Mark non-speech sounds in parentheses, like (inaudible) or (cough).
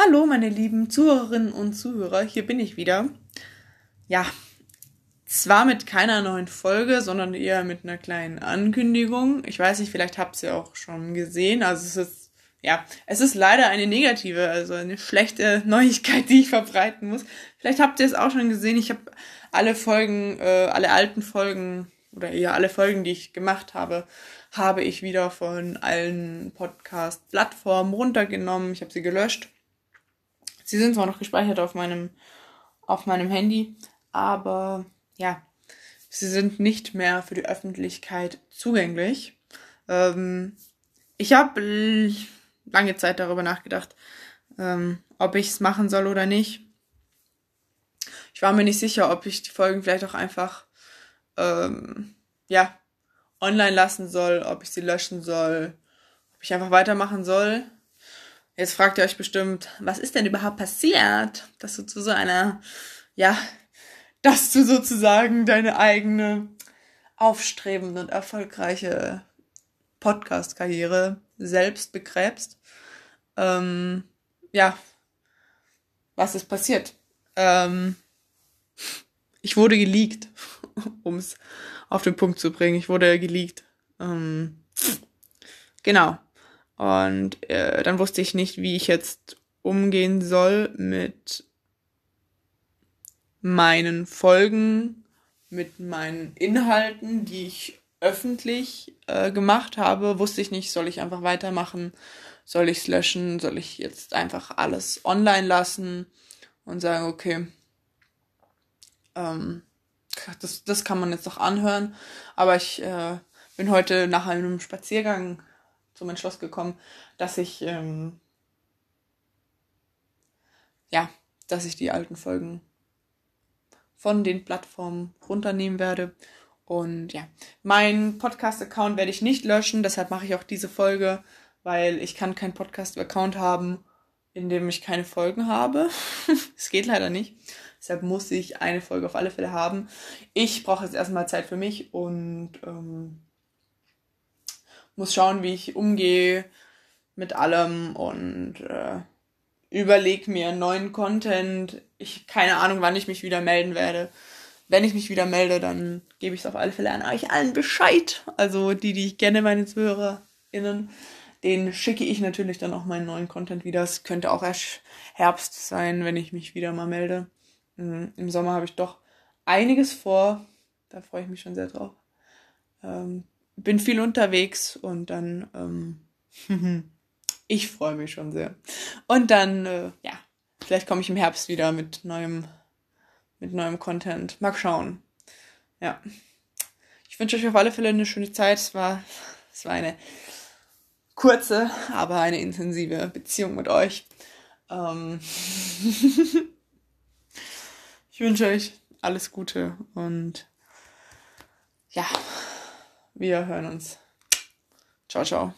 Hallo, meine lieben Zuhörerinnen und Zuhörer, hier bin ich wieder. Ja, zwar mit keiner neuen Folge, sondern eher mit einer kleinen Ankündigung. Ich weiß nicht, vielleicht habt ihr auch schon gesehen. Also es ist, ja, es ist leider eine negative, also eine schlechte Neuigkeit, die ich verbreiten muss. Vielleicht habt ihr es auch schon gesehen. Ich habe alle Folgen, äh, alle alten Folgen oder eher alle Folgen, die ich gemacht habe, habe ich wieder von allen Podcast-Plattformen runtergenommen. Ich habe sie gelöscht. Sie sind zwar noch gespeichert auf meinem, auf meinem Handy, aber ja, sie sind nicht mehr für die Öffentlichkeit zugänglich. Ähm, ich habe lange Zeit darüber nachgedacht, ähm, ob ich es machen soll oder nicht. Ich war mir nicht sicher, ob ich die Folgen vielleicht auch einfach ähm, ja online lassen soll, ob ich sie löschen soll, ob ich einfach weitermachen soll. Jetzt fragt ihr euch bestimmt, was ist denn überhaupt passiert, dass du zu so einer, ja, dass du sozusagen deine eigene aufstrebende und erfolgreiche Podcast-Karriere selbst begräbst. Ähm, ja, was ist passiert? Ähm, ich wurde geleakt, (laughs) um es auf den Punkt zu bringen. Ich wurde geleakt. Ähm, genau. Und äh, dann wusste ich nicht, wie ich jetzt umgehen soll mit meinen Folgen, mit meinen Inhalten, die ich öffentlich äh, gemacht habe. Wusste ich nicht, soll ich einfach weitermachen? Soll ich es löschen? Soll ich jetzt einfach alles online lassen und sagen, okay, ähm, das, das kann man jetzt noch anhören. Aber ich äh, bin heute nach einem Spaziergang zum Entschluss gekommen, dass ich ähm, ja, dass ich die alten Folgen von den Plattformen runternehmen werde. Und ja, mein Podcast-Account werde ich nicht löschen, deshalb mache ich auch diese Folge, weil ich kann keinen Podcast-Account haben, in dem ich keine Folgen habe. (laughs) Es geht leider nicht. Deshalb muss ich eine Folge auf alle Fälle haben. Ich brauche jetzt erstmal Zeit für mich und ähm, muss schauen, wie ich umgehe mit allem und äh, überleg mir neuen Content. Ich keine Ahnung, wann ich mich wieder melden werde. Wenn ich mich wieder melde, dann gebe ich es auf alle Fälle an euch allen Bescheid. Also die, die ich kenne, meine ZuhörerInnen, den schicke ich natürlich dann auch meinen neuen Content wieder. Es könnte auch erst Herbst sein, wenn ich mich wieder mal melde. Mhm, Im Sommer habe ich doch einiges vor. Da freue ich mich schon sehr drauf. Ähm, bin viel unterwegs und dann, ähm, (laughs) ich freue mich schon sehr. Und dann, äh, ja, vielleicht komme ich im Herbst wieder mit neuem, mit neuem Content. Mal schauen. Ja. Ich wünsche euch auf alle Fälle eine schöne Zeit. Es war, (laughs) es war eine kurze, aber eine intensive Beziehung mit euch. Ähm (laughs) ich wünsche euch alles Gute und ja. Wir hören uns. Ciao, ciao.